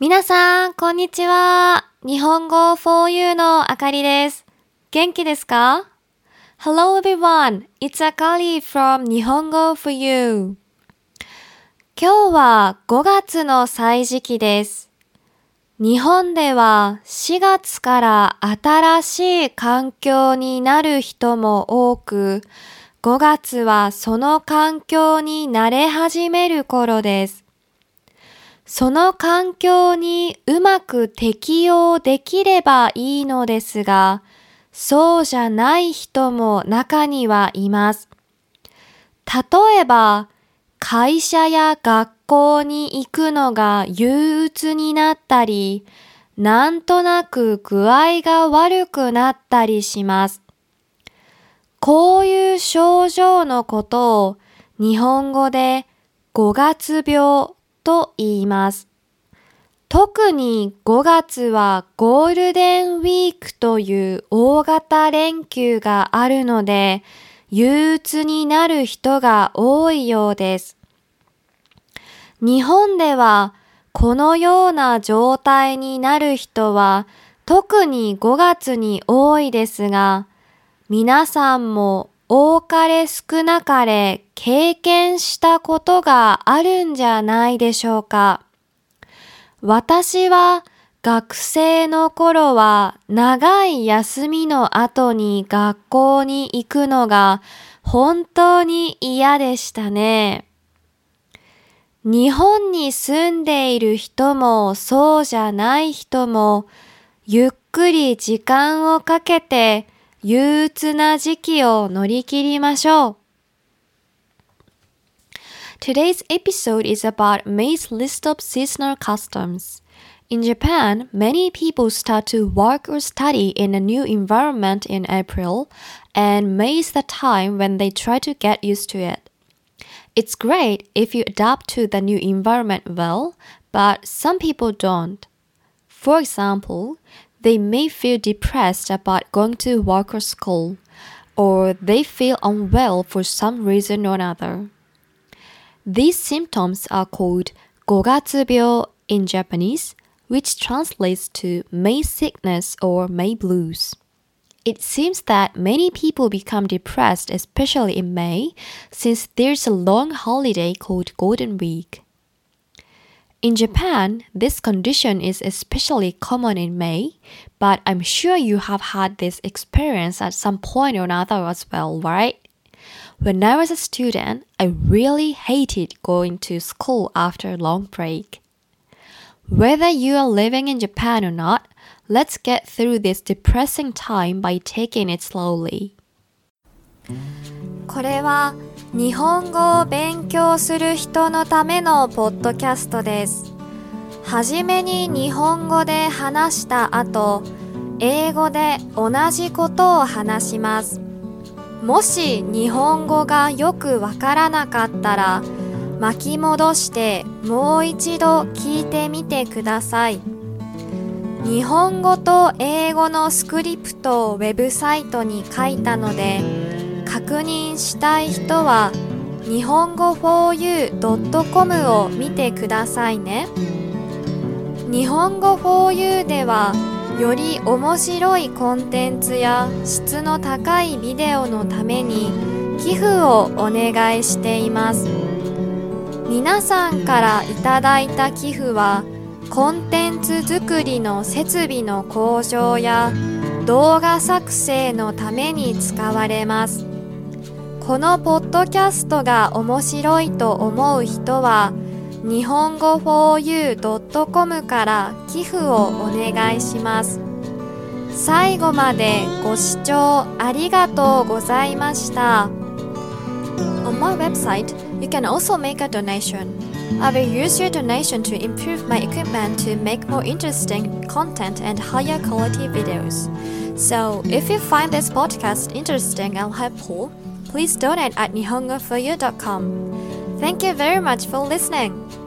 皆さん、こんにちは。日本語 for you のあかりです。元気ですか ?Hello everyone, it's Akari from 日本語 for you. 今日は5月の歳時期です。日本では4月から新しい環境になる人も多く、5月はその環境に慣れ始める頃です。その環境にうまく適応できればいいのですが、そうじゃない人も中にはいます。例えば、会社や学校に行くのが憂鬱になったり、なんとなく具合が悪くなったりします。こういう症状のことを日本語で5月病と言います。特に5月はゴールデンウィークという大型連休があるので、憂鬱になる人が多いようです。日本ではこのような状態になる人は特に5月に多いですが、皆さんも多かれ少なかれ経験したことがあるんじゃないでしょうか。私は学生の頃は長い休みの後に学校に行くのが本当に嫌でしたね。日本に住んでいる人もそうじゃない人もゆっくり時間をかけて憂鬱な時期を乗り切りましょう。 Today's episode is about May's list of seasonal customs. In Japan, many people start to work or study in a new environment in April, and May is the time when they try to get used to it. It's great if you adapt to the new environment well, but some people don't. For example, they may feel depressed about going to work or school, or they feel unwell for some reason or another. These symptoms are called gogatsubyo in Japanese, which translates to May sickness or May blues. It seems that many people become depressed, especially in May, since there's a long holiday called Golden Week. In Japan, this condition is especially common in May, but I'm sure you have had this experience at some point or another as well, right? When I was a student, I really hated going to school after a long break. Whether you are living in Japan or not, let's get through this depressing time by taking it slowly. これは 日本語を勉強する人のためのポッドキャストです。はじめに日本語で話した後、英語で同じことを話します。もし日本語がよくわからなかったら、巻き戻してもう一度聞いてみてください。日本語と英語のスクリプトをウェブサイトに書いたので、確認したい人は日本語 4u.com を見てくださいね。日本語 4u ではより面白いコンテンツや質の高いビデオのために寄付をお願いしています。皆さんからいただいた寄付はコンテンツ作りの設備の向上や動画作成のために使われます。このポッドキャストが面白いと思う人は日本語 4u.com から寄付をお願いします最後までご視聴ありがとうございました On my website, you can also make a donation. I will use your donation to improve my equipment to make more interesting content and higher quality videos. So, if you find this podcast interesting and helpful, please donate at nihongoforyou.com. Thank you very much for listening.